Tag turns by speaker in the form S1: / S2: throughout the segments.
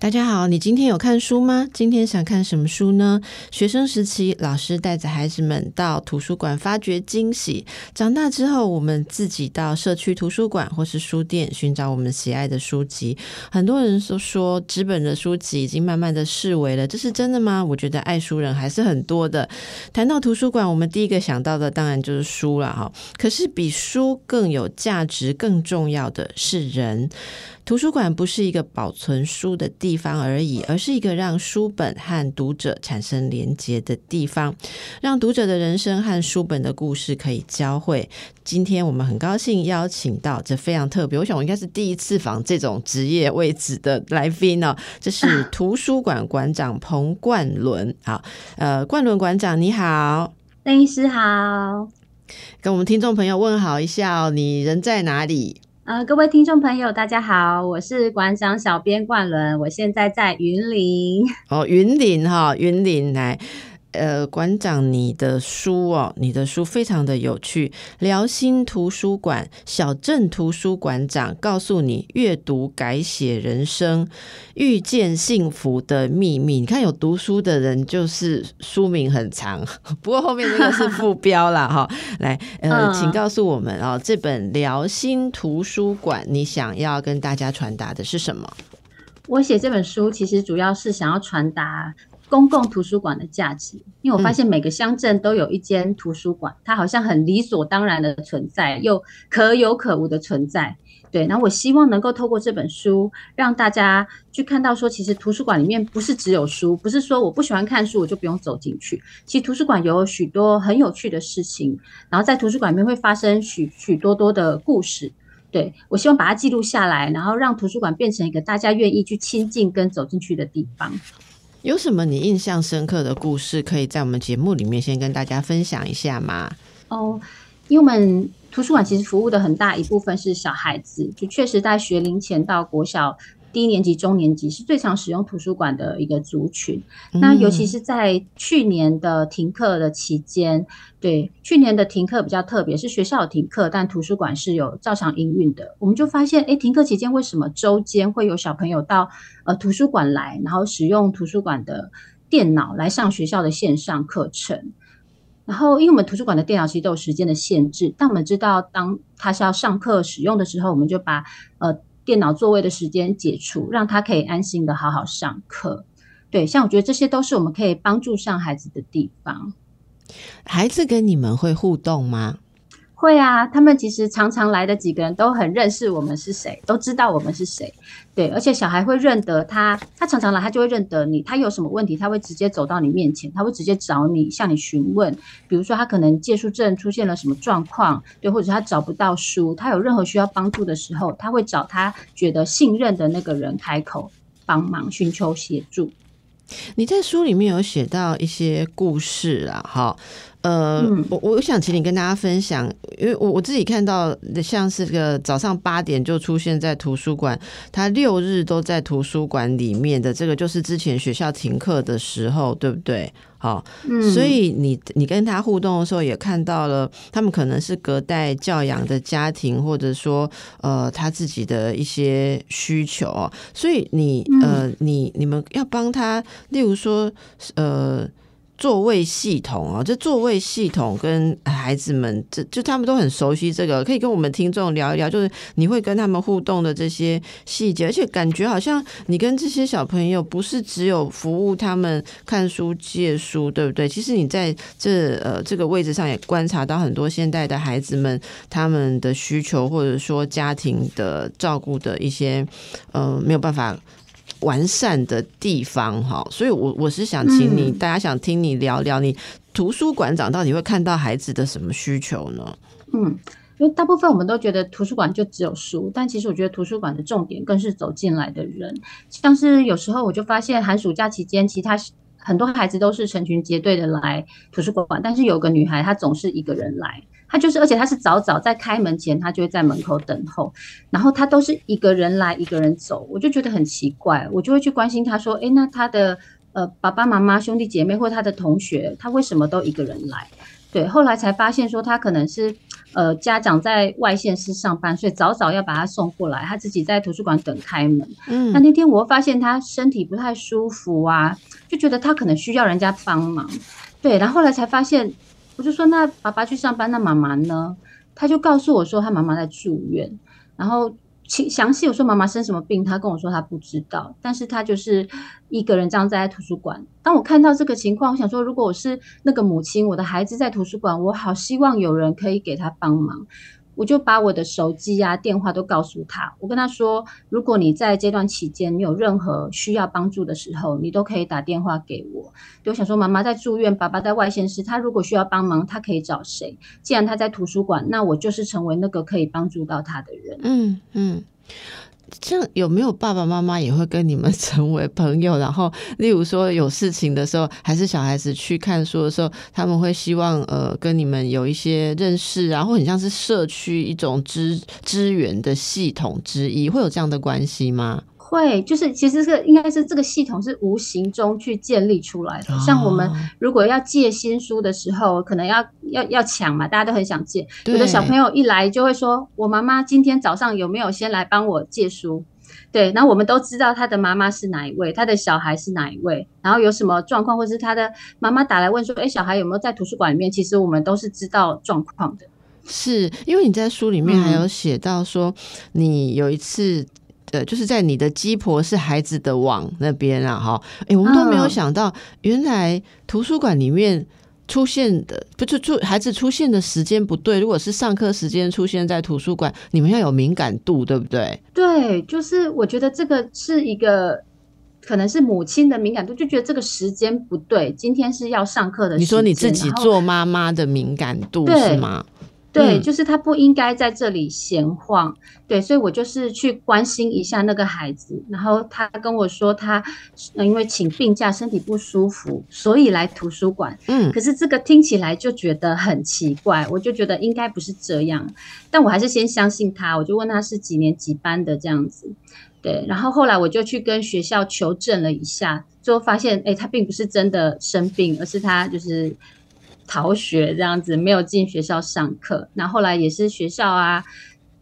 S1: 大家好，你今天有看书吗？今天想看什么书呢？学生时期，老师带着孩子们到图书馆发掘惊喜；长大之后，我们自己到社区图书馆或是书店寻找我们喜爱的书籍。很多人都说纸本的书籍已经慢慢的式微了，这是真的吗？我觉得爱书人还是很多的。谈到图书馆，我们第一个想到的当然就是书了哈。可是比书更有价值、更重要的是人。图书馆不是一个保存书的地方而已，而是一个让书本和读者产生连结的地方，让读者的人生和书本的故事可以交汇。今天我们很高兴邀请到这非常特别，我想我应该是第一次访这种职业位置的来宾哦。这是图书馆馆长彭冠伦，好，呃，冠伦馆长你好，
S2: 邓医师好，
S1: 跟我们听众朋友问好一下哦，你人在哪里？
S2: 呃，各位听众朋友，大家好，我是馆长小编冠伦，我现在在云林。
S1: 哦，云林哈，云林来。呃，馆长，你的书哦，你的书非常的有趣。辽心图书馆小镇图书馆长告诉你，阅读改写人生，遇见幸福的秘密。你看，有读书的人就是书名很长，不过后面那个是副 标啦哈。来，呃，请告诉我们哦，这本辽心图书馆，你想要跟大家传达的是什么？
S2: 我写这本书其实主要是想要传达。公共图书馆的价值，因为我发现每个乡镇都有一间图书馆，它好像很理所当然的存在，又可有可无的存在。对，然后我希望能够透过这本书，让大家去看到说，其实图书馆里面不是只有书，不是说我不喜欢看书我就不用走进去。其实图书馆有许多很有趣的事情，然后在图书馆里面会发生许许多多的故事。对我希望把它记录下来，然后让图书馆变成一个大家愿意去亲近跟走进去的地方。
S1: 有什么你印象深刻的故事，可以在我们节目里面先跟大家分享一下吗？
S2: 哦，因为我们图书馆其实服务的很大一部分是小孩子，就确实在学龄前到国小。低年级、中年级是最常使用图书馆的一个族群。那尤其是在去年的停课的期间，对去年的停课比较特别，是学校有停课，但图书馆是有照常营运的。我们就发现，哎，停课期间为什么周间会有小朋友到呃图书馆来，然后使用图书馆的电脑来上学校的线上课程？然后，因为我们图书馆的电脑其实都有时间的限制，但我们知道，当他是要上课使用的时候，我们就把呃。电脑座位的时间解除，让他可以安心的好好上课。对，像我觉得这些都是我们可以帮助上孩子的地方。
S1: 孩子跟你们会互动吗？
S2: 会啊，他们其实常常来的几个人都很认识我们是谁，都知道我们是谁。对，而且小孩会认得他，他常常来，他就会认得你。他有什么问题，他会直接走到你面前，他会直接找你，向你询问。比如说，他可能借书证出现了什么状况，对，或者他找不到书，他有任何需要帮助的时候，他会找他觉得信任的那个人开口帮忙，寻求协助。
S1: 你在书里面有写到一些故事啊，哈。呃，我我想请你跟大家分享，因为我我自己看到像是个早上八点就出现在图书馆，他六日都在图书馆里面的这个，就是之前学校停课的时候，对不对？好，所以你你跟他互动的时候，也看到了他们可能是隔代教养的家庭，或者说呃他自己的一些需求，所以你呃你你们要帮他，例如说呃。座位系统啊，这座位系统跟孩子们，这就他们都很熟悉这个，可以跟我们听众聊一聊。就是你会跟他们互动的这些细节，而且感觉好像你跟这些小朋友不是只有服务他们看书借书，对不对？其实你在这呃这个位置上也观察到很多现代的孩子们他们的需求，或者说家庭的照顾的一些呃没有办法。完善的地方哈，所以我我是想请你，大家想听你聊聊，你图书馆长到底会看到孩子的什么需求呢？
S2: 嗯，因为大部分我们都觉得图书馆就只有书，但其实我觉得图书馆的重点更是走进来的人。像是有时候我就发现寒暑假期间，其他很多孩子都是成群结队的来图书馆，但是有个女孩她总是一个人来。他就是，而且他是早早在开门前，他就会在门口等候，然后他都是一个人来，一个人走，我就觉得很奇怪，我就会去关心他说，哎，那他的呃爸爸妈妈、兄弟姐妹或他的同学，他为什么都一个人来？对，后来才发现说他可能是呃家长在外县市上班，所以早早要把他送过来，他自己在图书馆等开门。嗯，那那天我发现他身体不太舒服啊，就觉得他可能需要人家帮忙。对，然后后来才发现，我就说那爸爸去上班，那妈妈呢？他就告诉我说他妈妈在住院，然后。详细我说妈妈生什么病，他跟我说他不知道，但是他就是一个人这样在图书馆。当我看到这个情况，我想说，如果我是那个母亲，我的孩子在图书馆，我好希望有人可以给他帮忙。我就把我的手机啊、电话都告诉他。我跟他说，如果你在这段期间你有任何需要帮助的时候，你都可以打电话给我。我想说，妈妈在住院，爸爸在外县市，他如果需要帮忙，他可以找谁？既然他在图书馆，那我就是成为那个可以帮助到他的人。
S1: 嗯嗯。这样有没有爸爸妈妈也会跟你们成为朋友？然后，例如说有事情的时候，还是小孩子去看书的时候，他们会希望呃跟你们有一些认识，然后很像是社区一种支支援的系统之一，会有这样的关系吗？
S2: 会，就是其实是应该是这个系统是无形中去建立出来的。像我们如果要借新书的时候，可能要要要抢嘛，大家都很想借。有的小朋友一来就会说：“我妈妈今天早上有没有先来帮我借书？”对，然后我们都知道他的妈妈是哪一位，他的小孩是哪一位，然后有什么状况，或是他的妈妈打来问说：“哎，小孩有没有在图书馆里面？”其实我们都是知道状况的。
S1: 是因为你在书里面还有写到说，你有一次。呃，就是在你的鸡婆是孩子的网那边啊，哈，哎，我们都没有想到，原来图书馆里面出现的，不就出孩子出现的时间不对。如果是上课时间出现在图书馆，你们要有敏感度，对不对？
S2: 对，就是我觉得这个是一个，可能是母亲的敏感度，就觉得这个时间不对，今天是要上课的。
S1: 你说你自己做妈妈的敏感度是吗？
S2: 对，就是他不应该在这里闲晃。对，所以我就是去关心一下那个孩子，然后他跟我说，他因为请病假，身体不舒服，所以来图书馆。嗯，可是这个听起来就觉得很奇怪，我就觉得应该不是这样。但我还是先相信他，我就问他是几年几班的这样子。对，然后后来我就去跟学校求证了一下，最后发现，哎，他并不是真的生病，而是他就是。逃学这样子没有进学校上课，那后来也是学校啊，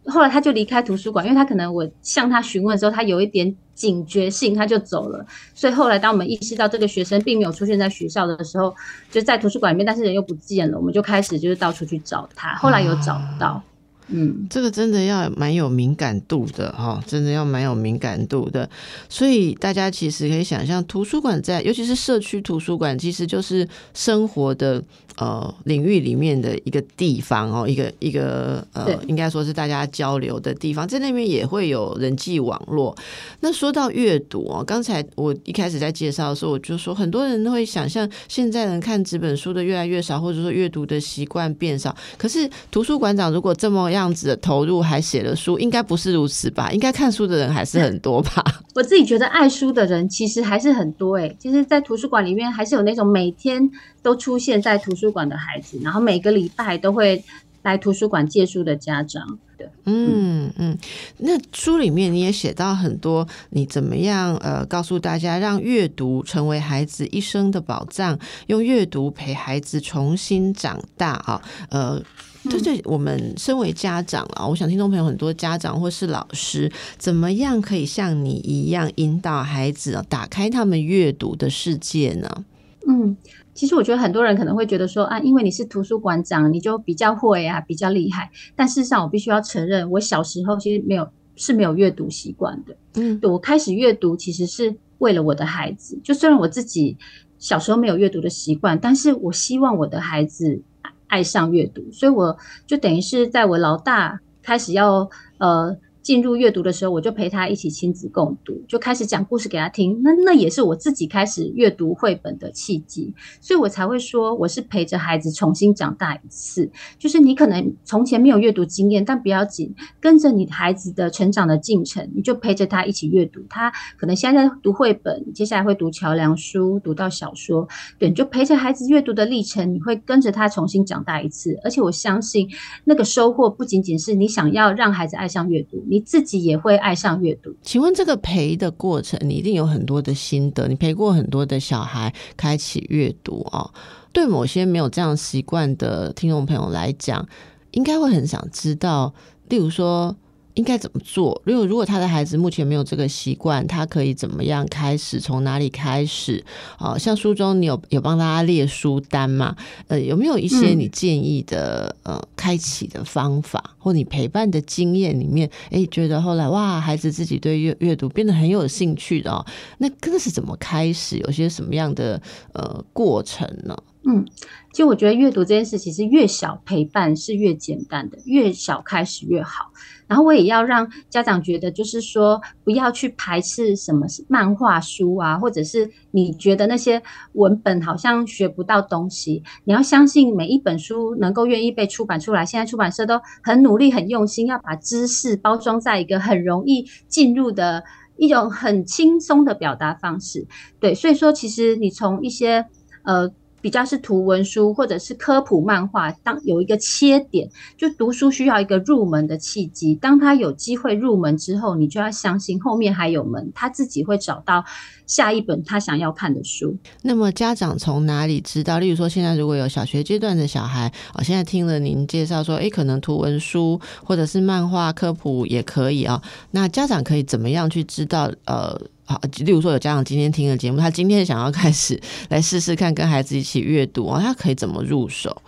S2: 后来他就离开图书馆，因为他可能我向他询问的时候，他有一点警觉性，他就走了。所以后来当我们意识到这个学生并没有出现在学校的时候，就在图书馆里面，但是人又不见了，我们就开始就是到处去找他。后来有找到。嗯，
S1: 这个真的要蛮有敏感度的哈，真的要蛮有敏感度的。所以大家其实可以想象，图书馆在，尤其是社区图书馆，其实就是生活的呃领域里面的一个地方哦，一个一个呃，应该说是大家交流的地方，在那边也会有人际网络。那说到阅读哦，刚才我一开始在介绍的时候，我就说很多人都会想象，现在人看纸本书的越来越少，或者说阅读的习惯变少。可是图书馆长如果这么样子的投入还写了书，应该不是如此吧？应该看书的人还是很多吧？
S2: 我自己觉得爱书的人其实还是很多哎。其实，在图书馆里面还是有那种每天都出现在图书馆的孩子，然后每个礼拜都会来图书馆借书的家长。对，
S1: 嗯嗯。那书里面你也写到很多，你怎么样呃告诉大家，让阅读成为孩子一生的宝藏，用阅读陪孩子重新长大啊？呃。对对，我们身为家长啊，我想听众朋友很多家长或是老师，怎么样可以像你一样引导孩子啊，打开他们阅读的世界呢？
S2: 嗯，其实我觉得很多人可能会觉得说啊，因为你是图书馆长，你就比较会啊，比较厉害。但事实上，我必须要承认，我小时候其实没有是没有阅读习惯的。嗯，我开始阅读其实是为了我的孩子。就虽然我自己小时候没有阅读的习惯，但是我希望我的孩子。爱上阅读，所以我就等于是在我老大开始要呃。进入阅读的时候，我就陪他一起亲子共读，就开始讲故事给他听。那那也是我自己开始阅读绘本的契机，所以我才会说我是陪着孩子重新长大一次。就是你可能从前没有阅读经验，但不要紧，跟着你孩子的成长的进程，你就陪着他一起阅读。他可能现在在读绘本，接下来会读桥梁书，读到小说，对，你就陪着孩子阅读的历程，你会跟着他重新长大一次。而且我相信那个收获不仅仅是你想要让孩子爱上阅读，你。你自己也会爱上阅读。
S1: 请问这个陪的过程，你一定有很多的心得，你陪过很多的小孩开启阅读哦。对某些没有这样习惯的听众朋友来讲，应该会很想知道，例如说。应该怎么做？如果如果他的孩子目前没有这个习惯，他可以怎么样开始？从哪里开始？哦，像书中你有有帮大家列书单吗？呃，有没有一些你建议的呃开启的方法，或你陪伴的经验里面？哎，觉得后来哇，孩子自己对阅阅读变得很有兴趣的哦，那这是怎么开始？有些什么样的呃过程呢？
S2: 嗯，其实我觉得阅读这件事，其实越小陪伴是越简单的，越小开始越好。然后我也要让家长觉得，就是说不要去排斥什么漫画书啊，或者是你觉得那些文本好像学不到东西。你要相信每一本书能够愿意被出版出来，现在出版社都很努力、很用心，要把知识包装在一个很容易进入的一种很轻松的表达方式。对，所以说其实你从一些呃。比较是图文书或者是科普漫画，当有一个切点，就读书需要一个入门的契机。当他有机会入门之后，你就要相信后面还有门，他自己会找到下一本他想要看的书。
S1: 那么家长从哪里知道？例如说，现在如果有小学阶段的小孩，哦，现在听了您介绍说，诶，可能图文书或者是漫画科普也可以啊。那家长可以怎么样去知道？呃。好，例如说有家长今天听了节目，他今天想要开始来试试看跟孩子一起阅读哦，他可以怎么入手？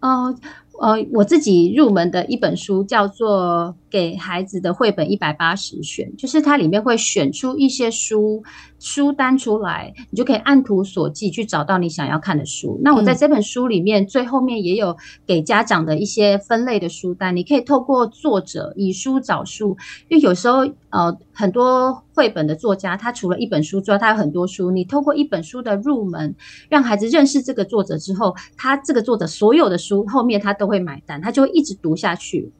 S2: 哦，呃，我自己入门的一本书叫做《给孩子的绘本一百八十选》，就是它里面会选出一些书。书单出来，你就可以按图索骥去找到你想要看的书。那我在这本书里面最后面也有给家长的一些分类的书单，你可以透过作者以书找书，因为有时候呃很多绘本的作家他除了一本书之外，他有很多书。你透过一本书的入门，让孩子认识这个作者之后，他这个作者所有的书后面他都会买单，他就会一直读下去。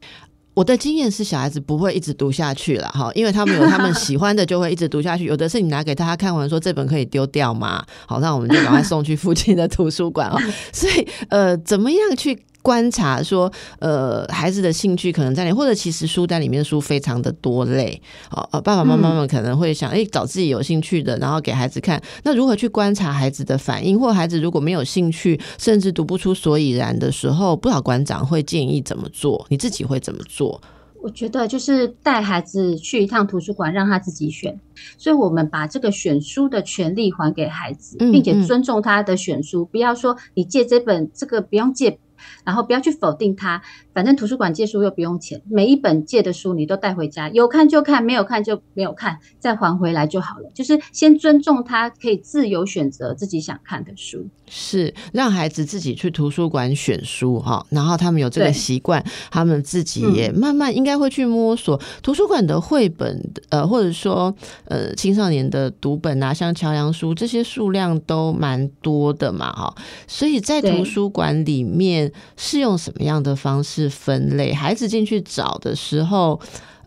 S1: 我的经验是，小孩子不会一直读下去了哈，因为他们有他们喜欢的，就会一直读下去。有的是你拿给他看完，说这本可以丢掉吗？好，那我们就把它送去附近的图书馆啊。所以，呃，怎么样去？观察说，呃，孩子的兴趣可能在哪，或者其实书单里面书非常的多类，哦，爸爸妈妈们可能会想，哎，找自己有兴趣的，然后给孩子看。那如何去观察孩子的反应，或孩子如果没有兴趣，甚至读不出所以然的时候，不少馆长会建议怎么做？你自己会怎么做？
S2: 我觉得就是带孩子去一趟图书馆，让他自己选。所以我们把这个选书的权利还给孩子，并且尊重他的选书，不要说你借这本，这个不用借。然后不要去否定它，反正图书馆借书又不用钱，每一本借的书你都带回家，有看就看，没有看就没有看，再还回来就好了。就是先尊重他，可以自由选择自己想看的书。
S1: 是让孩子自己去图书馆选书哈，然后他们有这个习惯，他们自己也慢慢应该会去摸索图书馆的绘本，呃，或者说呃青少年的读本啊，像桥梁书这些数量都蛮多的嘛哈，所以在图书馆里面是用什么样的方式分类？孩子进去找的时候，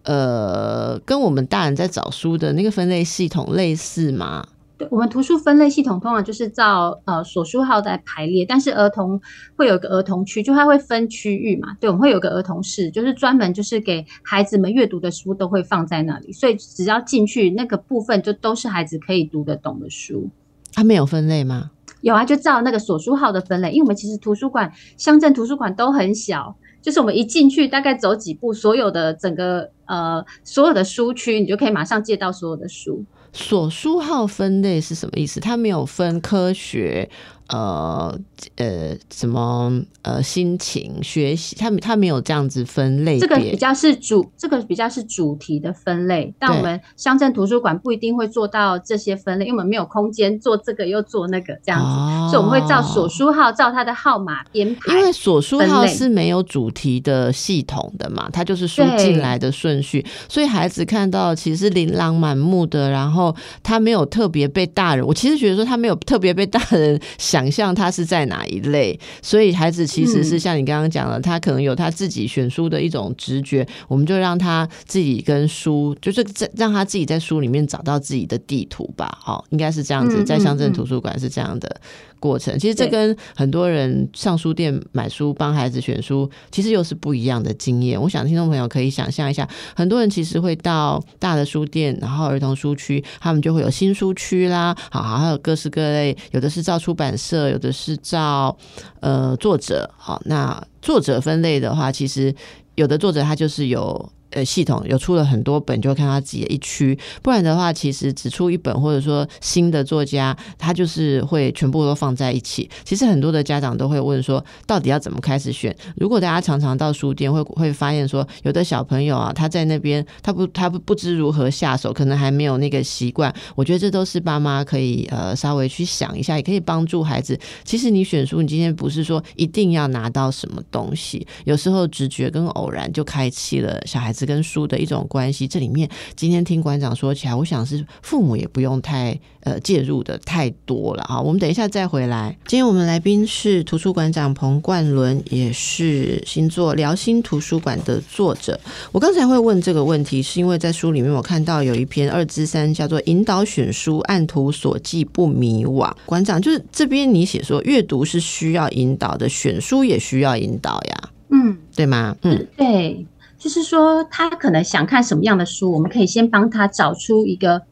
S1: 呃，跟我们大人在找书的那个分类系统类似吗？
S2: 对我们图书分类系统通常就是照呃所书号在排列，但是儿童会有一个儿童区，就它会分区域嘛。对，我们会有个儿童室，就是专门就是给孩子们阅读的书都会放在那里，所以只要进去那个部分就都是孩子可以读得懂的书。
S1: 它没有分类吗？
S2: 有啊，就照那个所书号的分类，因为我们其实图书馆乡镇图书馆都很小，就是我们一进去大概走几步，所有的整个呃所有的书区，你就可以马上借到所有的书。
S1: 所书号分类是什么意思？它没有分科学。呃呃，什么呃，心情学习，他他没有这样子分类。
S2: 这个比较是主，这个比较是主题的分类。但我们乡镇图书馆不一定会做到这些分类，因为我们没有空间做这个又做那个这样子，所以我们会照所书号，照它的号码编排。
S1: 因为所书号是没有主题的系统的嘛，它就是书进来的顺序，所以孩子看到其实琳琅满目的，然后他没有特别被大人，我其实觉得说他没有特别被大人 想。想象他是在哪一类，所以孩子其实是像你刚刚讲的，他可能有他自己选书的一种直觉，我们就让他自己跟书，就是在让他自己在书里面找到自己的地图吧。好，应该是这样子，在乡镇图书馆是这样的过程。其实这跟很多人上书店买书、帮孩子选书，其实又是不一样的经验。我想听众朋友可以想象一下，很多人其实会到大的书店，然后儿童书区，他们就会有新书区啦，好，还有各式各类，有的是照出版这，有的是照呃作者。好，那作者分类的话，其实有的作者他就是有。呃，系统有出了很多本，就看他自己的一区。不然的话，其实只出一本，或者说新的作家，他就是会全部都放在一起。其实很多的家长都会问说，到底要怎么开始选？如果大家常常到书店，会会发现说，有的小朋友啊，他在那边，他不他不不知如何下手，可能还没有那个习惯。我觉得这都是爸妈可以呃稍微去想一下，也可以帮助孩子。其实你选书，你今天不是说一定要拿到什么东西，有时候直觉跟偶然就开启了小孩子。跟书的一种关系，这里面今天听馆长说起来，我想是父母也不用太呃介入的太多了哈。我们等一下再回来。今天我们来宾是图书馆长彭冠伦，也是新作《辽心图书馆》的作者。我刚才会问这个问题，是因为在书里面我看到有一篇二之三，叫做《引导选书，按图所记不迷惘》。馆长就是这边你写说，阅读是需要引导的，选书也需要引导呀。嗯，对吗？
S2: 嗯，对。就是说，他可能想看什么样的书，我们可以先帮他找出一个。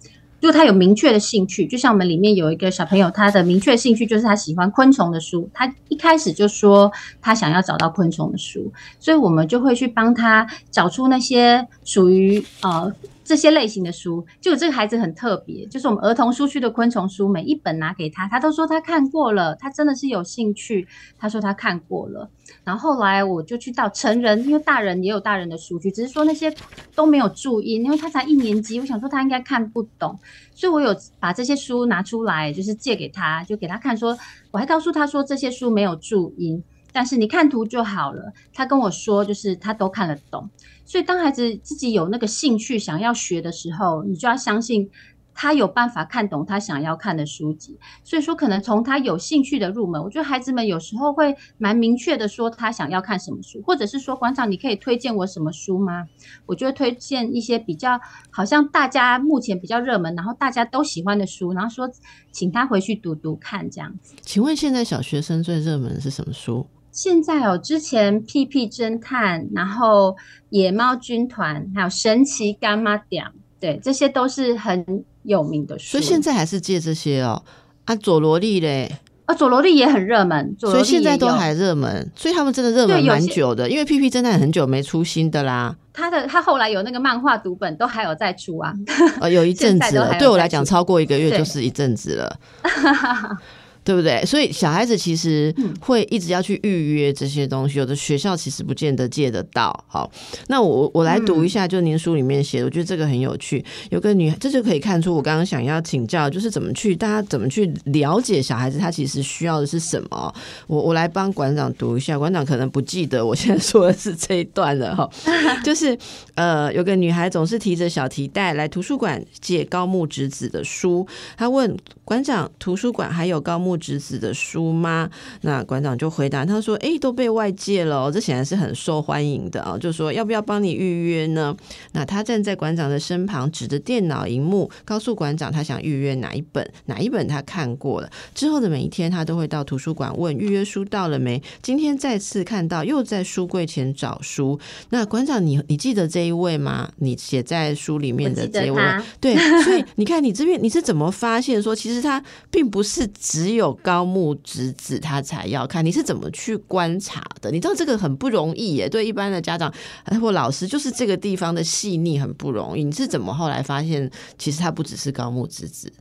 S2: 如果他有明确的兴趣，就像我们里面有一个小朋友，他的明确兴趣就是他喜欢昆虫的书，他一开始就说他想要找到昆虫的书，所以我们就会去帮他找出那些属于呃。这些类型的书，就这个孩子很特别，就是我们儿童书区的昆虫书，每一本拿给他，他都说他看过了，他真的是有兴趣。他说他看过了，然后后来我就去到成人，因为大人也有大人的书区，只是说那些都没有注音，因为他才一年级，我想说他应该看不懂，所以我有把这些书拿出来，就是借给他，就给他看，说我还告诉他说这些书没有注音。但是你看图就好了。他跟我说，就是他都看得懂。所以当孩子自己有那个兴趣想要学的时候，你就要相信他有办法看懂他想要看的书籍。所以说，可能从他有兴趣的入门，我觉得孩子们有时候会蛮明确的说他想要看什么书，或者是说馆长，你可以推荐我什么书吗？我就会推荐一些比较好像大家目前比较热门，然后大家都喜欢的书，然后说请他回去读读看这样子。
S1: 请问现在小学生最热门是什么书？
S2: 现在哦，之前屁屁侦探，然后野猫军团，还有神奇干妈点，对，这些都是很有名的书。
S1: 所以现在还是借这些哦。啊，佐罗莉嘞，
S2: 啊，佐罗莉也很热门，
S1: 所以现在都还热门。所以他们真的热门蛮久的，因为屁屁侦探很久没出新的啦。
S2: 他的他后来有那个漫画读本，都还有在出啊。
S1: 呃，有一 阵子了，对我来讲，超过一个月就是一阵子了。对不对？所以小孩子其实会一直要去预约这些东西，有的学校其实不见得借得到。好，那我我来读一下，就您书里面写的，我觉得这个很有趣。有个女，这就可以看出我刚刚想要请教，就是怎么去大家怎么去了解小孩子他其实需要的是什么。我我来帮馆长读一下，馆长可能不记得我现在说的是这一段了哈。就是呃，有个女孩总是提着小提袋来图书馆借高木直子的书，她问馆长，图书馆还有高木。侄子的书吗？那馆长就回答他说：“哎，都被外借了，这显然是很受欢迎的啊。”就说要不要帮你预约呢？那他站在馆长的身旁，指着电脑荧幕，告诉馆长他想预约哪一本，哪一本他看过了。之后的每一天，他都会到图书馆问预约书到了没。今天再次看到，又在书柜前找书。那馆长，你你记得这一位吗？你写在书里面的这位，对，所以你看你这边你是怎么发现说，其实他并不是只有。有高木直子，他才要看。你是怎么去观察？的？你知道这个很不容易耶，对一般的家长或老师，就是这个地方的细腻很不容易。你是怎么后来发现，其实他不只是高木直子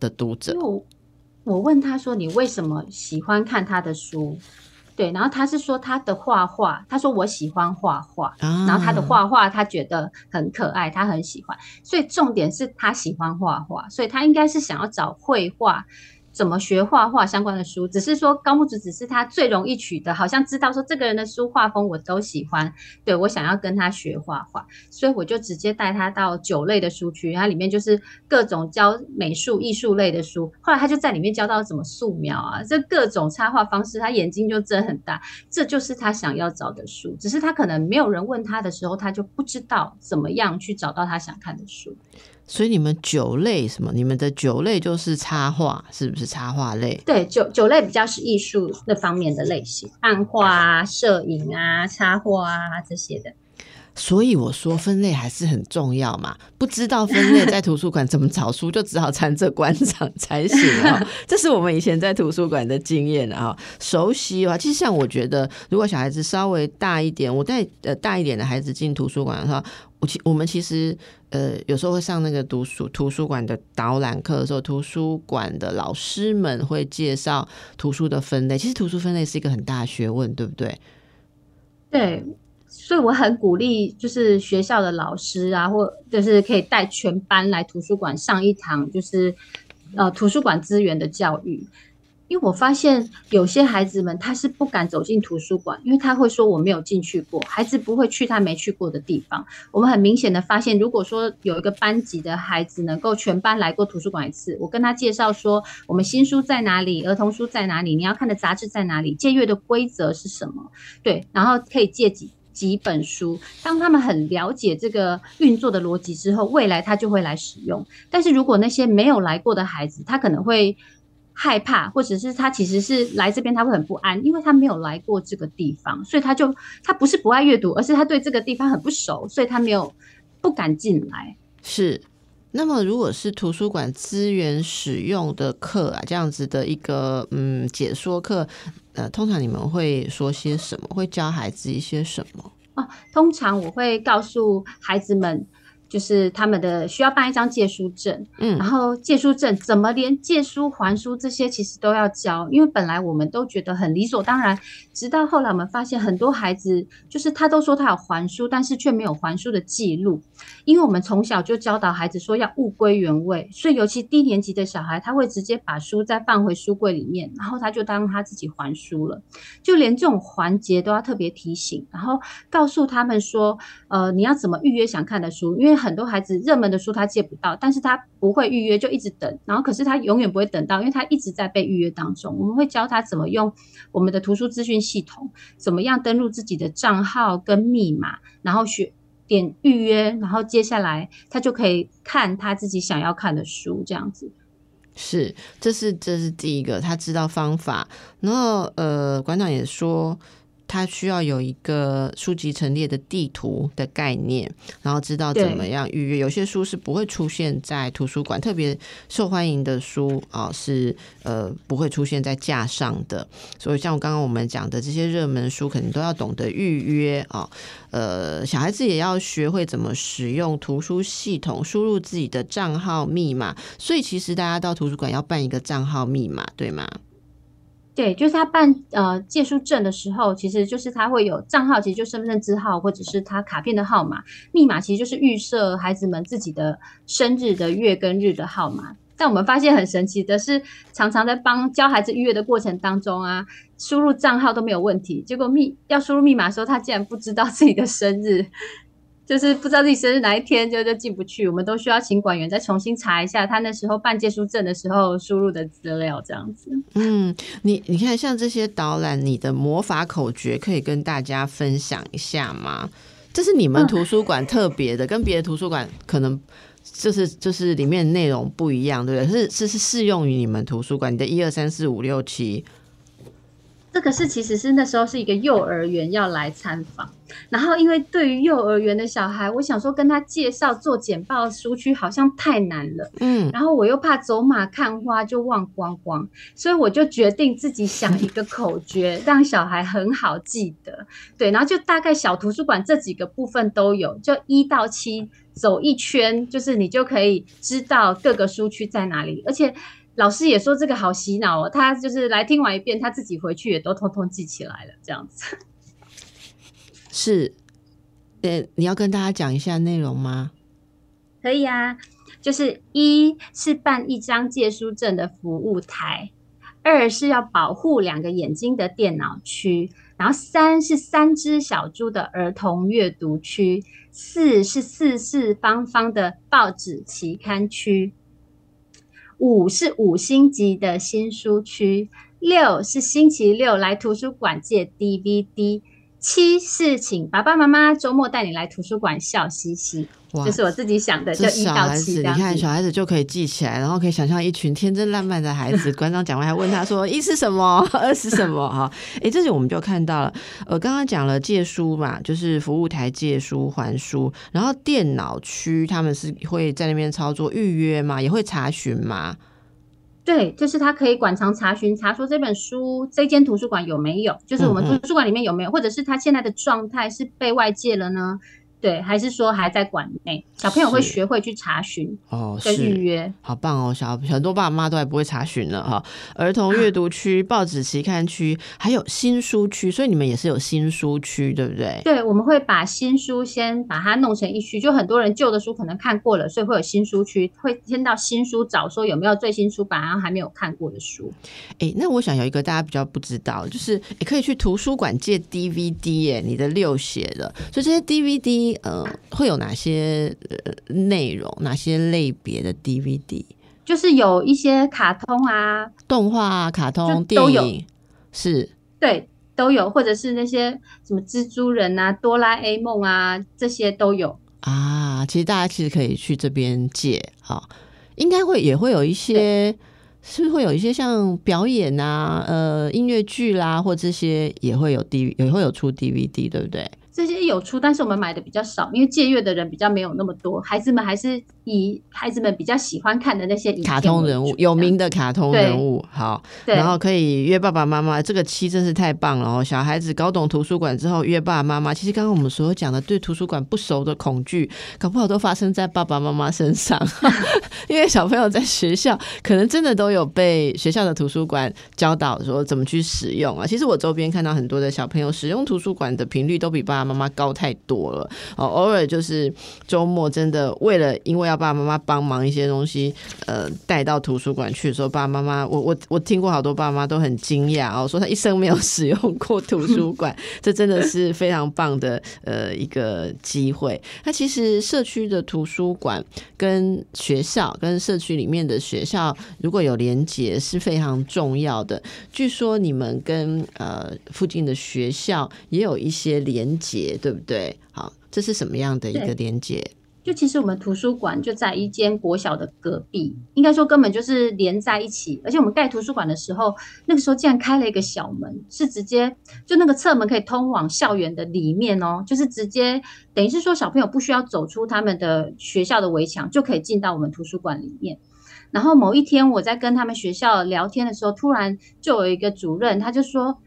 S1: 的读者？
S2: 我我问他说：“你为什么喜欢看他的书？”对，然后他是说他的画画，他说我喜欢画画，然后他的画画他觉得很可爱，他很喜欢。所以重点是他喜欢画画，所以他应该是想要找绘画。怎么学画画相关的书，只是说高木子只是他最容易取得，好像知道说这个人的书画风我都喜欢，对我想要跟他学画画，所以我就直接带他到酒类的书区，它里面就是各种教美术艺术类的书。后来他就在里面教到什么素描啊，这各种插画方式，他眼睛就睁很大，这就是他想要找的书。只是他可能没有人问他的时候，他就不知道怎么样去找到他想看的书。
S1: 所以你们酒类什么？你们的酒类就是插画，是不是插画类？
S2: 对，酒酒类比较是艺术那方面的类型，漫画啊、摄影啊、插画啊这些的。
S1: 所以我说分类还是很重要嘛，不知道分类在图书馆怎么找书，就只好参这馆长才行啊。这是我们以前在图书馆的经验啊。熟悉啊，其实像我觉得，如果小孩子稍微大一点，我带呃大一点的孩子进图书馆的话，我其我们其实呃有时候会上那个读书图书馆的导览课的时候，图书馆的老师们会介绍图书的分类。其实图书分类是一个很大的学问，对不对？
S2: 对。所以我很鼓励，就是学校的老师啊，或就是可以带全班来图书馆上一堂，就是呃图书馆资源的教育。因为我发现有些孩子们他是不敢走进图书馆，因为他会说我没有进去过。孩子不会去他没去过的地方。我们很明显的发现，如果说有一个班级的孩子能够全班来过图书馆一次，我跟他介绍说我们新书在哪里，儿童书在哪里，你要看的杂志在哪里，借阅的规则是什么，对，然后可以借几。几本书，当他们很了解这个运作的逻辑之后，未来他就会来使用。但是如果那些没有来过的孩子，他可能会害怕，或者是他其实是来这边他会很不安，因为他没有来过这个地方，所以他就他不是不爱阅读，而是他对这个地方很不熟，所以他没有不敢进来。
S1: 是。那么，如果是图书馆资源使用的课啊，这样子的一个嗯解说课，呃，通常你们会说些什么？会教孩子一些什么？
S2: 哦，通常我会告诉孩子们。就是他们的需要办一张借书证，嗯，然后借书证怎么连借书还书这些其实都要教，因为本来我们都觉得很理所当然，直到后来我们发现很多孩子就是他都说他有还书，但是却没有还书的记录，因为我们从小就教导孩子说要物归原位，所以尤其低年级的小孩他会直接把书再放回书柜里面，然后他就当他自己还书了，就连这种环节都要特别提醒，然后告诉他们说，呃，你要怎么预约想看的书，因为。很多孩子热门的书他借不到，但是他不会预约，就一直等。然后可是他永远不会等到，因为他一直在被预约当中。我们会教他怎么用我们的图书资讯系统，怎么样登录自己的账号跟密码，然后选点预约，然后接下来他就可以看他自己想要看的书。这样子
S1: 是，这是这是第一个，他知道方法。然后呃，馆长也说。它需要有一个书籍陈列的地图的概念，然后知道怎么样预约。有些书是不会出现在图书馆，特别受欢迎的书啊，是呃不会出现在架上的。所以像刚刚我们讲的这些热门书，肯定都要懂得预约啊。呃，小孩子也要学会怎么使用图书系统，输入自己的账号密码。所以其实大家到图书馆要办一个账号密码，对吗？
S2: 对，就是他办呃借书证的时候，其实就是他会有账号，其实就身份证字号或者是他卡片的号码，密码其实就是预设孩子们自己的生日的月跟日的号码。但我们发现很神奇的是，常常在帮教孩子预约的过程当中啊，输入账号都没有问题，结果密要输入密码的时候，他竟然不知道自己的生日。就是不知道自己生日哪一天就就进不去，我们都需要请管员再重新查一下他那时候办借书证的时候输入的资料，这样子。
S1: 嗯，你你看像这些导览，你的魔法口诀可以跟大家分享一下吗？这是你们图书馆特别的，跟别的图书馆可能就是就是里面内容不一样，对不对？是是是适用于你们图书馆，你的一二三四五六七。
S2: 这个是其实是那时候是一个幼儿园要来参访，然后因为对于幼儿园的小孩，我想说跟他介绍做简报书区好像太难了，嗯，然后我又怕走马看花就忘光光，所以我就决定自己想一个口诀，让小孩很好记得，对，然后就大概小图书馆这几个部分都有，就一到七走一圈，就是你就可以知道各个书区在哪里，而且。老师也说这个好洗脑哦，他就是来听完一遍，他自己回去也都通通记起来了，这样子。
S1: 是，呃，你要跟大家讲一下内容吗？
S2: 可以啊，就是一是办一张借书证的服务台，二是要保护两个眼睛的电脑区，然后三是三只小猪的儿童阅读区，四是四四方方的报纸期刊区。五是五星级的新书区，六是星期六来图书馆借 DVD，七是请爸爸妈妈周末带你来图书馆笑嘻嘻，这是我自己想的，就一到七
S1: 你看小孩子就可以记起来，然后可以想象一群天真烂漫的孩子。馆长讲完还问他说：“一是什么？二是什么？”哈，哎，这里我们就看到了，呃，刚刚讲了借书嘛，就是服务台借书还书，然后电脑区他们是会在那边操作预约嘛，也会查询嘛。
S2: 对，就是他可以馆藏查询，查说这本书这间图书馆有没有，就是我们图书馆里面有没有，或者是他现在的状态是被外借了呢？对，还是说还在馆内？小朋友会学会去查询
S1: 哦，
S2: 跟预约，
S1: 好棒哦！小很多爸爸妈妈都还不会查询了哈。儿童阅读区、报纸期刊区，还有新书区，所以你们也是有新书区，对不对？
S2: 对，我们会把新书先把它弄成一区，就很多人旧的书可能看过了，所以会有新书区，会先到新书找说有没有最新出版，然后还没有看过的书。
S1: 哎，那我想有一个大家比较不知道，就是也可以去图书馆借 DVD 耶，你的六写的，所以这些 DVD。呃，会有哪些呃内容？哪些类别的 DVD？
S2: 就是有一些卡通啊、
S1: 动画、啊卡通、电影，是，
S2: 对，都有，或者是那些什么蜘蛛人啊、哆啦 A 梦啊，这些都有
S1: 啊。其实大家其实可以去这边借，哈，应该会也会有一些，是不是会有一些像表演啊、呃音乐剧啦，或这些也会有 D 也会有出 DVD，对不对？
S2: 这些有出，但是我们买的比较少，因为借阅的人比较没有那么多，孩子们还是以孩子们比较喜欢看的那些
S1: 卡通人物，有名的卡通人物，好，然后可以约爸爸妈妈，这个期真是太棒了哦！小孩子搞懂图书馆之后，约爸爸妈妈，其实刚刚我们所有讲的对图书馆不熟的恐惧，搞不好都发生在爸爸妈妈身上，因为小朋友在学校可能真的都有被学校的图书馆教导说怎么去使用啊。其实我周边看到很多的小朋友使用图书馆的频率都比爸。妈妈高太多了哦，偶尔就是周末真的为了因为要爸爸妈妈帮忙一些东西，呃，带到图书馆去的时候，爸爸妈妈，我我我听过好多爸爸妈妈都很惊讶哦，说他一生没有使用过图书馆，这真的是非常棒的呃一个机会。那其实社区的图书馆跟学校跟社区里面的学校如果有连结是非常重要的。据说你们跟呃附近的学校也有一些连接。节对不对？好，这是什么样的一个连接？
S2: 就其实我们图书馆就在一间国小的隔壁，应该说根本就是连在一起。而且我们盖图书馆的时候，那个时候竟然开了一个小门，是直接就那个侧门可以通往校园的里面哦，就是直接等于是说小朋友不需要走出他们的学校的围墙，就可以进到我们图书馆里面。然后某一天我在跟他们学校聊天的时候，突然就有一个主任他就说。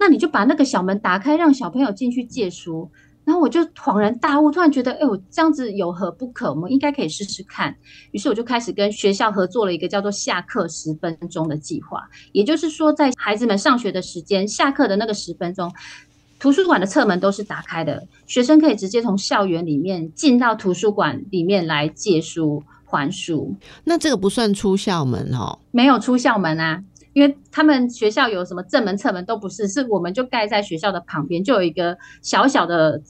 S2: 那你就把那个小门打开，让小朋友进去借书。然后我就恍然大悟，突然觉得，哎，我这样子有何不可？我们应该可以试试看。于是我就开始跟学校合作了一个叫做“下课十分钟”的计划。也就是说，在孩子们上学的时间，下课的那个十分钟，图书馆的侧门都是打开的，学生可以直接从校园里面进到图书馆里面来借书还书。
S1: 那这个不算出校门哦？
S2: 没有出校门啊。因为他们学校有什么正门、侧门都不是，是我们就盖在学校的旁边，就有一个小小的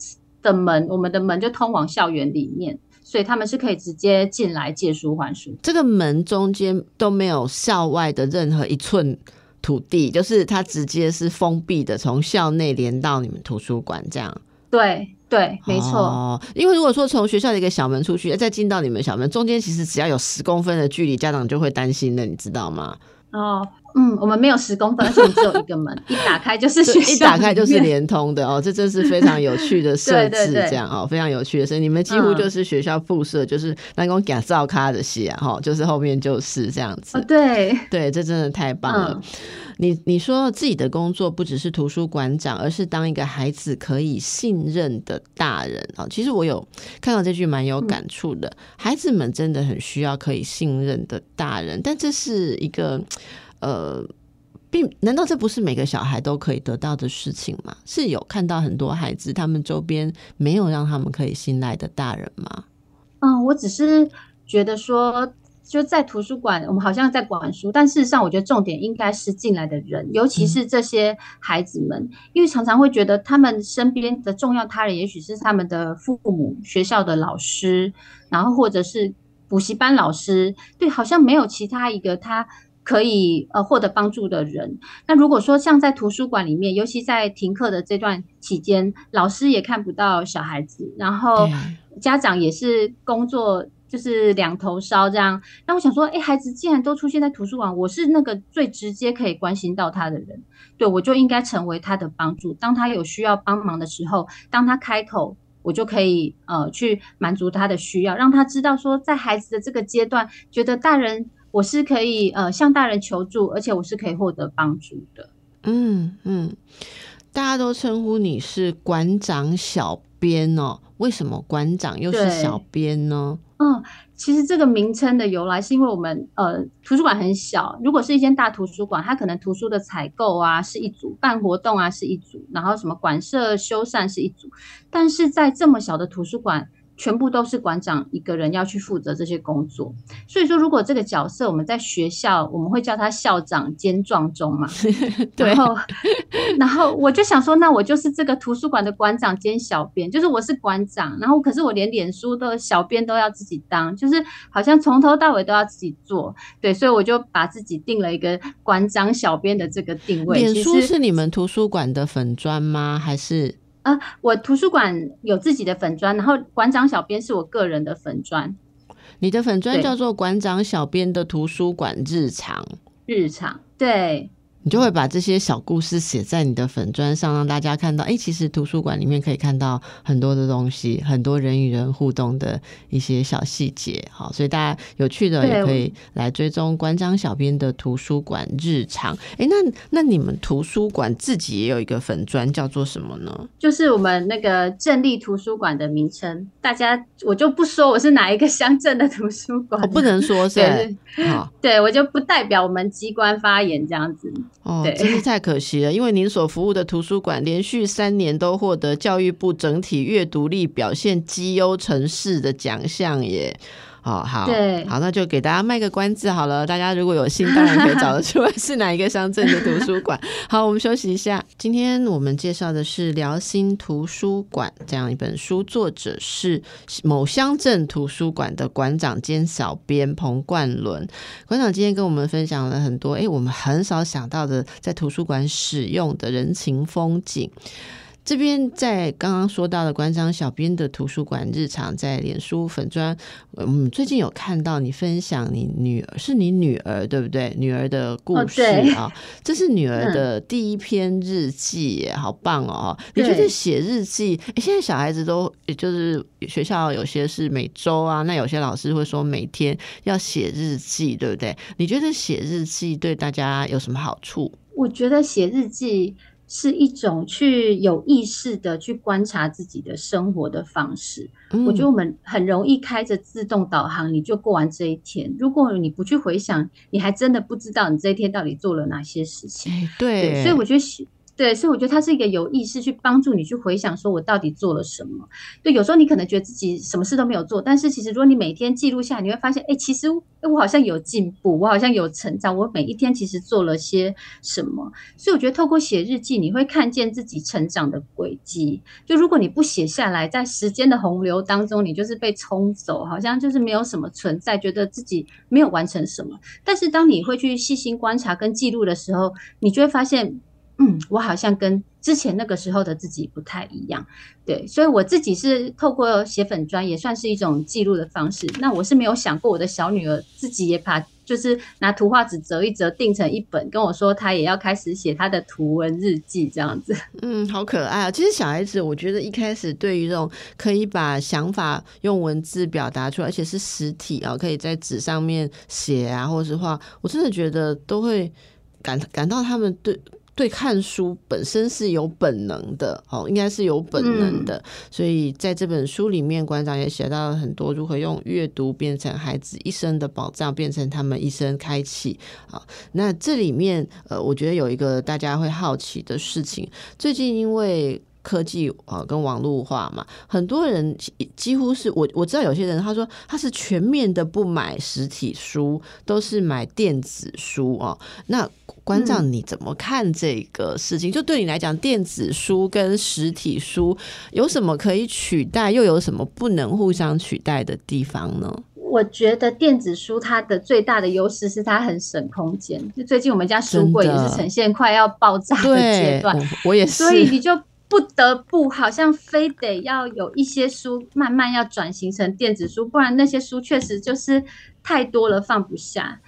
S2: 的门，我们的门就通往校园里面，所以他们是可以直接进来借书还书。
S1: 这个门中间都没有校外的任何一寸土地，就是它直接是封闭的，从校内连到你们图书馆这样。
S2: 对对，没错。
S1: 哦，因为如果说从学校的一个小门出去，再进到你们小门，中间其实只要有十公分的距离，家长就会担心的，你知道吗？
S2: 哦。嗯，我们没有十公分，而且只有一个门，一打开就是学校，
S1: 一打开就是连通的哦，这真是非常有趣的 设置，这样哦，非常有趣的，所以你们几乎就是学校附设，就是那种改造咖的戏啊，哈，就是后面就是这样子，
S2: 对
S1: 对，这真的太棒了。你你说自己的工作不只是图书馆长，而是当一个孩子可以信任的大人啊。其实我有看到这句蛮有感触的，孩子们真的很需要可以信任的大人，但这是一个。呃，并难道这不是每个小孩都可以得到的事情吗？是有看到很多孩子，他们周边没有让他们可以信赖的大人吗？
S2: 嗯，我只是觉得说，就在图书馆，我们好像在管书，但事实上，我觉得重点应该是进来的人，尤其是这些孩子们，因为常常会觉得他们身边的重要他人，也许是他们的父母、学校的老师，然后或者是补习班老师，对，好像没有其他一个他。可以呃获得帮助的人。那如果说像在图书馆里面，尤其在停课的这段期间，老师也看不到小孩子，然后家长也是工作就是两头烧这样。那我想说，哎，孩子既然都出现在图书馆，我是那个最直接可以关心到他的人，对我就应该成为他的帮助。当他有需要帮忙的时候，当他开口。我就可以呃去满足他的需要，让他知道说，在孩子的这个阶段，觉得大人我是可以呃向大人求助，而且我是可以获得帮助的。
S1: 嗯嗯，大家都称呼你是馆长小编哦，为什么馆长又是小编呢？
S2: 嗯。其实这个名称的由来是因为我们呃图书馆很小，如果是一间大图书馆，它可能图书的采购啊是一组，办活动啊是一组，然后什么馆舍修缮是一组，但是在这么小的图书馆。全部都是馆长一个人要去负责这些工作，所以说如果这个角色我们在学校，我们会叫他校长兼壮中嘛。然后，然后我就想说，那我就是这个图书馆的馆长兼小编，就是我是馆长，然后可是我连脸书的小编都要自己当，就是好像从头到尾都要自己做。对，所以我就把自己定了一个馆长小编的这个定位。
S1: 脸书是你们图书馆的粉砖吗？还是？
S2: 啊，我图书馆有自己的粉砖，然后馆长小编是我个人的粉砖。
S1: 你的粉砖叫做馆长小编的图书馆日常。
S2: 日常，对。
S1: 你就会把这些小故事写在你的粉砖上，让大家看到。哎，其实图书馆里面可以看到很多的东西，很多人与人互动的一些小细节。好，所以大家有趣的也可以来追踪关张小编的图书馆日常。哎，那那你们图书馆自己也有一个粉砖，叫做什么呢？
S2: 就是我们那个镇立图书馆的名称。大家我就不说我是哪一个乡镇的图书馆，
S1: 我不能说是。
S2: 好，对我就不代表我们机关发言这样子。
S1: 哦，真是太可惜了，因为您所服务的图书馆连续三年都获得教育部整体阅读力表现绩优城市的奖项耶。哦，好，
S2: 对，
S1: 好，那就给大家卖个关子好了。大家如果有心，当然可以找得出来是哪一个乡镇的图书馆。好，我们休息一下。今天我们介绍的是辽心图书馆这样一本书，作者是某乡镇图书馆的馆长兼小编彭冠伦馆长。今天跟我们分享了很多，哎，我们很少想到的在图书馆使用的人情风景。这边在刚刚说到的关张小编的图书馆日常，在脸书粉砖，嗯，最近有看到你分享你女儿是你女儿对不对？女儿的故事啊，这是女儿的第一篇日记，好棒哦！你觉得写日记？哎，现在小孩子都，也就是学校有些是每周啊，那有些老师会说每天要写日记，对不对？你觉得写日记对大家有什么好处？
S2: 我觉得写日记。是一种去有意识的去观察自己的生活的方式。我觉得我们很容易开着自动导航，你就过完这一天。如果你不去回想，你还真的不知道你这一天到底做了哪些事情。
S1: 对，
S2: 所以我觉得。对，所以我觉得它是一个有意识去帮助你去回想，说我到底做了什么。对，有时候你可能觉得自己什么事都没有做，但是其实如果你每天记录下来，你会发现，哎，其实哎我好像有进步，我好像有成长，我每一天其实做了些什么。所以我觉得透过写日记，你会看见自己成长的轨迹。就如果你不写下来，在时间的洪流当中，你就是被冲走，好像就是没有什么存在，觉得自己没有完成什么。但是当你会去细心观察跟记录的时候，你就会发现。嗯，我好像跟之前那个时候的自己不太一样，对，所以我自己是透过写粉砖也算是一种记录的方式。那我是没有想过我的小女儿自己也把就是拿图画纸折一折订成一本，跟我说她也要开始写她的图文日记这样子。
S1: 嗯，好可爱啊！其实小孩子，我觉得一开始对于这种可以把想法用文字表达出来，而且是实体啊，可以在纸上面写啊，或者是画，我真的觉得都会感感到他们对。对看书本身是有本能的，哦，应该是有本能的，所以在这本书里面，馆长也写到了很多如何用阅读变成孩子一生的宝藏，变成他们一生开启啊。那这里面，呃，我觉得有一个大家会好奇的事情，最近因为。科技啊，跟网络化嘛，很多人几乎是我我知道有些人他说他是全面的不买实体书，都是买电子书哦。那馆长你怎么看这个事情？就对你来讲，电子书跟实体书有什么可以取代，又有什么不能互相取代的地方呢？
S2: 我觉得电子书它的最大的优势是它很省空间。就最近我们家书柜也是呈现快要爆炸的阶段，
S1: 我也是，
S2: 所以你就不得不好像非得要有一些书慢慢要转型成电子书，不然那些书确实就是太多了放不下。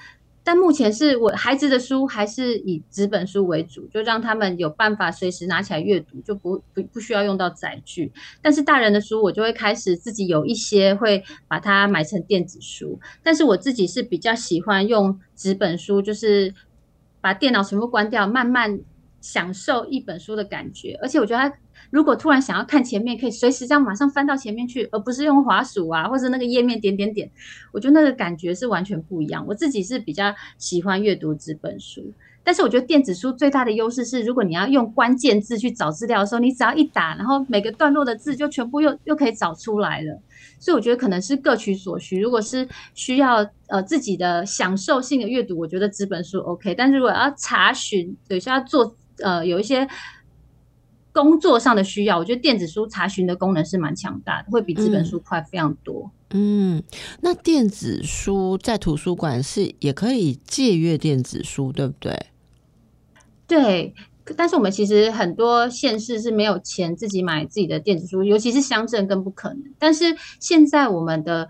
S2: 但目前是我孩子的书还是以纸本书为主，就让他们有办法随时拿起来阅读，就不不不需要用到载具。但是大人的书，我就会开始自己有一些会把它买成电子书。但是我自己是比较喜欢用纸本书，就是把电脑全部关掉，慢慢享受一本书的感觉。而且我觉得它。如果突然想要看前面，可以随时这样马上翻到前面去，而不是用滑鼠啊，或者那个页面点点点。我觉得那个感觉是完全不一样。我自己是比较喜欢阅读纸本书，但是我觉得电子书最大的优势是，如果你要用关键字去找资料的时候，你只要一打，然后每个段落的字就全部又又可以找出来了。所以我觉得可能是各取所需。如果是需要呃自己的享受性的阅读，我觉得纸本书 OK。但是如果要查询，对，需要做呃有一些。工作上的需要，我觉得电子书查询的功能是蛮强大的，会比纸本书快非常多。
S1: 嗯，那电子书在图书馆是也可以借阅电子书，对不对？
S2: 对，但是我们其实很多县市是没有钱自己买自己的电子书，尤其是乡镇更不可能。但是现在我们的。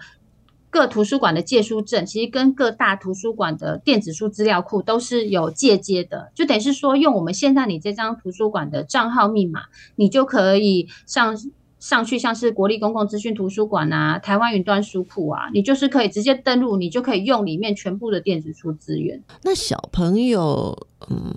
S2: 各图书馆的借书证，其实跟各大图书馆的电子书资料库都是有借接的，就等于是说，用我们现在你这张图书馆的账号密码，你就可以上上去，像是国立公共资讯图书馆啊、台湾云端书库啊，你就是可以直接登录，你就可以用里面全部的电子书资源。
S1: 那小朋友，嗯，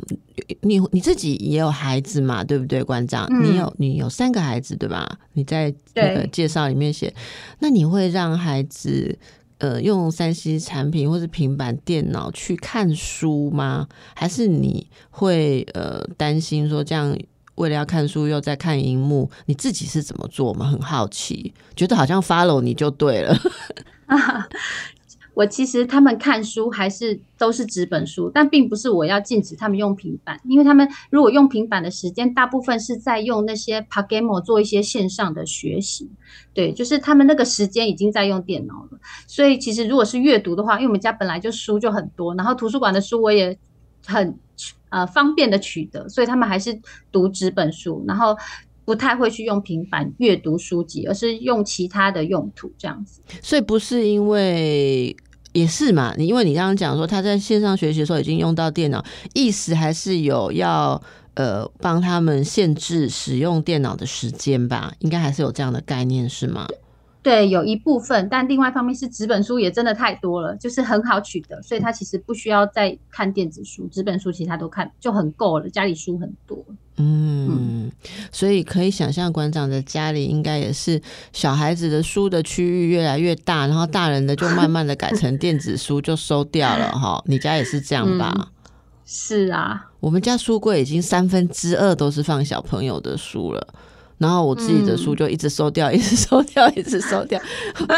S1: 你你自己也有孩子嘛，对不对，馆长？你有你有三个孩子对吧？你在那个介绍里面写，那你会让孩子呃用三 C 产品或是平板电脑去看书吗？还是你会呃担心说这样为了要看书又在看荧幕，你自己是怎么做吗？很好奇，觉得好像 follow 你就对了。
S2: 我其实他们看书还是都是纸本书，但并不是我要禁止他们用平板，因为他们如果用平板的时间，大部分是在用那些 p a g a m o 做一些线上的学习。对，就是他们那个时间已经在用电脑了。所以其实如果是阅读的话，因为我们家本来就书就很多，然后图书馆的书我也很呃方便的取得，所以他们还是读纸本书，然后。不太会去用平板阅读书籍，而是用其他的用途这样子。
S1: 所以不是因为也是嘛？你因为你刚刚讲说他在线上学习的时候已经用到电脑，意思还是有要呃帮他们限制使用电脑的时间吧？应该还是有这样的概念是吗？
S2: 对，有一部分，但另外一方面是纸本书也真的太多了，就是很好取得，所以他其实不需要再看电子书，纸本书其实他都看就很够了。家里书很多，
S1: 嗯，所以可以想象馆长的家里应该也是小孩子的书的区域越来越大，然后大人的就慢慢的改成 电子书就收掉了哈。你家也是这样吧？
S2: 是啊，
S1: 我们家书柜已经三分之二都是放小朋友的书了。然后我自己的书就 一直收掉，一直收掉，一直收掉，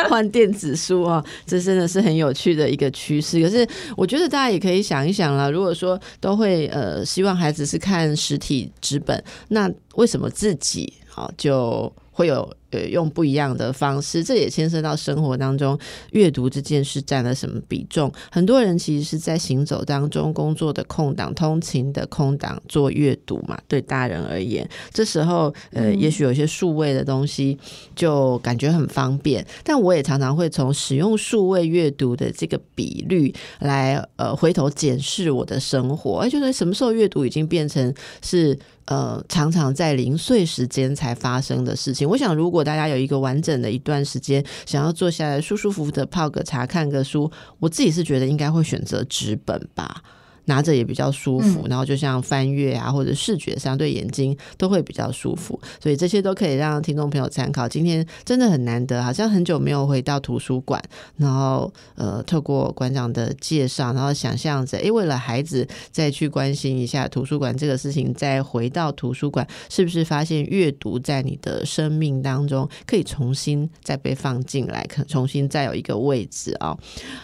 S1: 换电子书啊，这真的是很有趣的一个趋势。可是我觉得大家也可以想一想啦，如果说都会呃希望孩子是看实体纸本，那为什么自己好就？会有呃用不一样的方式，这也牵涉到生活当中阅读这件事占了什么比重。很多人其实是在行走当中、工作的空档、通勤的空档做阅读嘛。对大人而言，这时候呃，也许有些数位的东西就感觉很方便。但我也常常会从使用数位阅读的这个比率来呃回头检视我的生活，哎，就是什么时候阅读已经变成是。呃，常常在零碎时间才发生的事情。我想，如果大家有一个完整的一段时间，想要坐下来舒舒服服的泡个茶、看个书，我自己是觉得应该会选择纸本吧。拿着也比较舒服，然后就像翻阅啊，或者视觉上对眼睛都会比较舒服，所以这些都可以让听众朋友参考。今天真的很难得，好像很久没有回到图书馆，然后呃，透过馆长的介绍，然后想象着，哎，为了孩子再去关心一下图书馆这个事情，再回到图书馆，是不是发现阅读在你的生命当中可以重新再被放进来，可重新再有一个位置哦？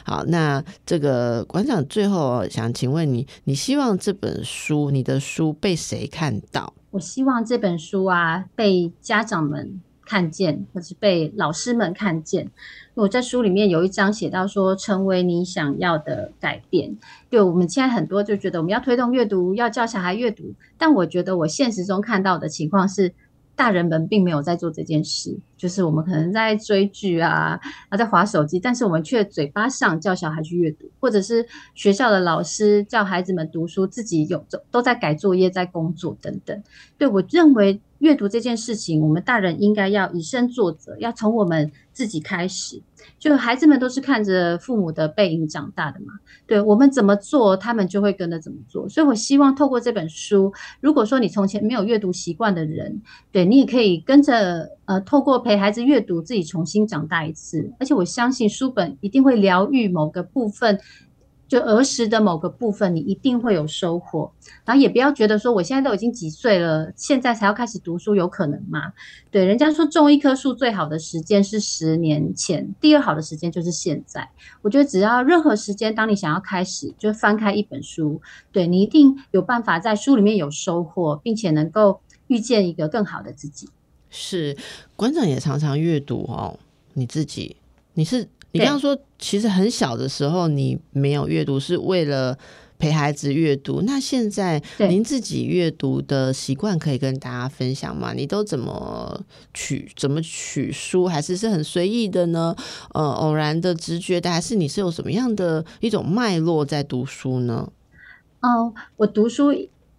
S1: 好，那这个馆长最后想请问。你你你希望这本书，你的书被谁看到？
S2: 我希望这本书啊，被家长们看见，或是被老师们看见。我在书里面有一章写到说，成为你想要的改变。对我们现在很多就觉得我们要推动阅读，要教小孩阅读，但我觉得我现实中看到的情况是。大人们并没有在做这件事，就是我们可能在追剧啊，啊在划手机，但是我们却嘴巴上叫小孩去阅读，或者是学校的老师叫孩子们读书，自己有都在改作业、在工作等等。对我认为。阅读这件事情，我们大人应该要以身作则，要从我们自己开始。就孩子们都是看着父母的背影长大的嘛，对我们怎么做，他们就会跟着怎么做。所以我希望透过这本书，如果说你从前没有阅读习惯的人，对你也可以跟着呃，透过陪孩子阅读，自己重新长大一次。而且我相信书本一定会疗愈某个部分。就儿时的某个部分，你一定会有收获。然后也不要觉得说，我现在都已经几岁了，现在才要开始读书，有可能吗？对，人家说种一棵树最好的时间是十年前，第二好的时间就是现在。我觉得只要任何时间，当你想要开始，就翻开一本书，对你一定有办法在书里面有收获，并且能够遇见一个更好的自己。
S1: 是馆长也常常阅读哦，你自己你是。你刚刚说，其实很小的时候你没有阅读，是为了陪孩子阅读。那现在您自己阅读的习惯可以跟大家分享吗？你都怎么取怎么取书，还是是很随意的呢？呃，偶然的直觉的，还是你是有什么样的一种脉络在读书呢？
S2: 哦，我读书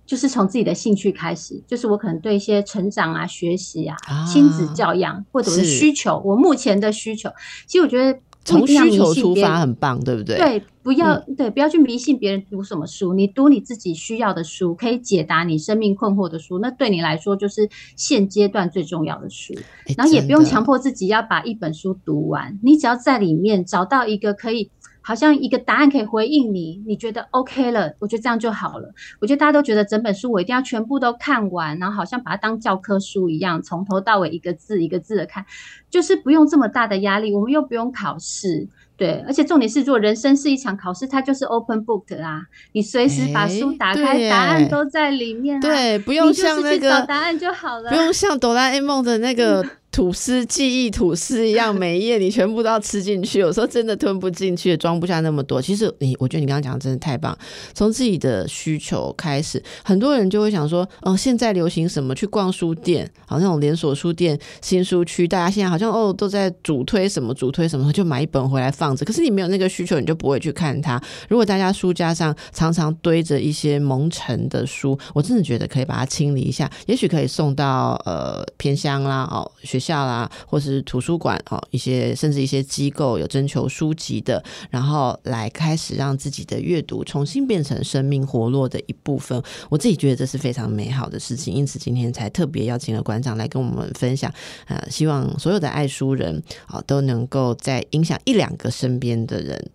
S2: 就是从自己的兴趣开始，就是我可能对一些成长啊、学习啊、亲子教养或者是需求，我目前的需求，其实我觉得。
S1: 从需求出发很棒，对不对？
S2: 对，不要对，不要去迷信别人读什么书，你读你自己需要的书，可以解答你生命困惑的书，那对你来说就是现阶段最重要的书。然后也不用强迫自己要把一本书读完，你只要在里面找到一个可以。好像一个答案可以回应你，你觉得 OK 了，我觉得这样就好了。我觉得大家都觉得整本书我一定要全部都看完，然后好像把它当教科书一样，从头到尾一个字一个字的看，就是不用这么大的压力，我们又不用考试，对，而且重点是，如果人生是一场考试，它就是 open book 啦，你随时把书打开，答案都在里面，
S1: 对，不用像那个
S2: 答案就好了，
S1: 不用像哆啦 A 梦的那个。吐司记忆吐司一样，每一页你全部都要吃进去，有时候真的吞不进去，装不下那么多。其实你，我觉得你刚刚讲的真的太棒。从自己的需求开始，很多人就会想说，哦，现在流行什么？去逛书店，好那种连锁书店、新书区，大家现在好像哦都在主推什么，主推什么，就买一本回来放着。可是你没有那个需求，你就不会去看它。如果大家书架上常常堆着一些蒙尘的书，我真的觉得可以把它清理一下，也许可以送到呃偏乡啦，哦学。校啦，或是图书馆哦，一些甚至一些机构有征求书籍的，然后来开始让自己的阅读重新变成生命活络的一部分。我自己觉得这是非常美好的事情，因此今天才特别邀请了馆长来跟我们分享。呃，希望所有的爱书人啊都能够在影响一两个身边的人。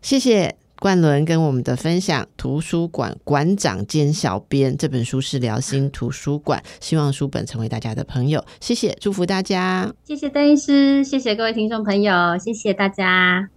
S1: 谢谢。冠伦跟我们的分享，图书馆馆长兼小编这本书是辽心图书馆，希望书本成为大家的朋友，谢谢，祝福大家，
S2: 谢谢邓医师，谢谢各位听众朋友，谢谢大家。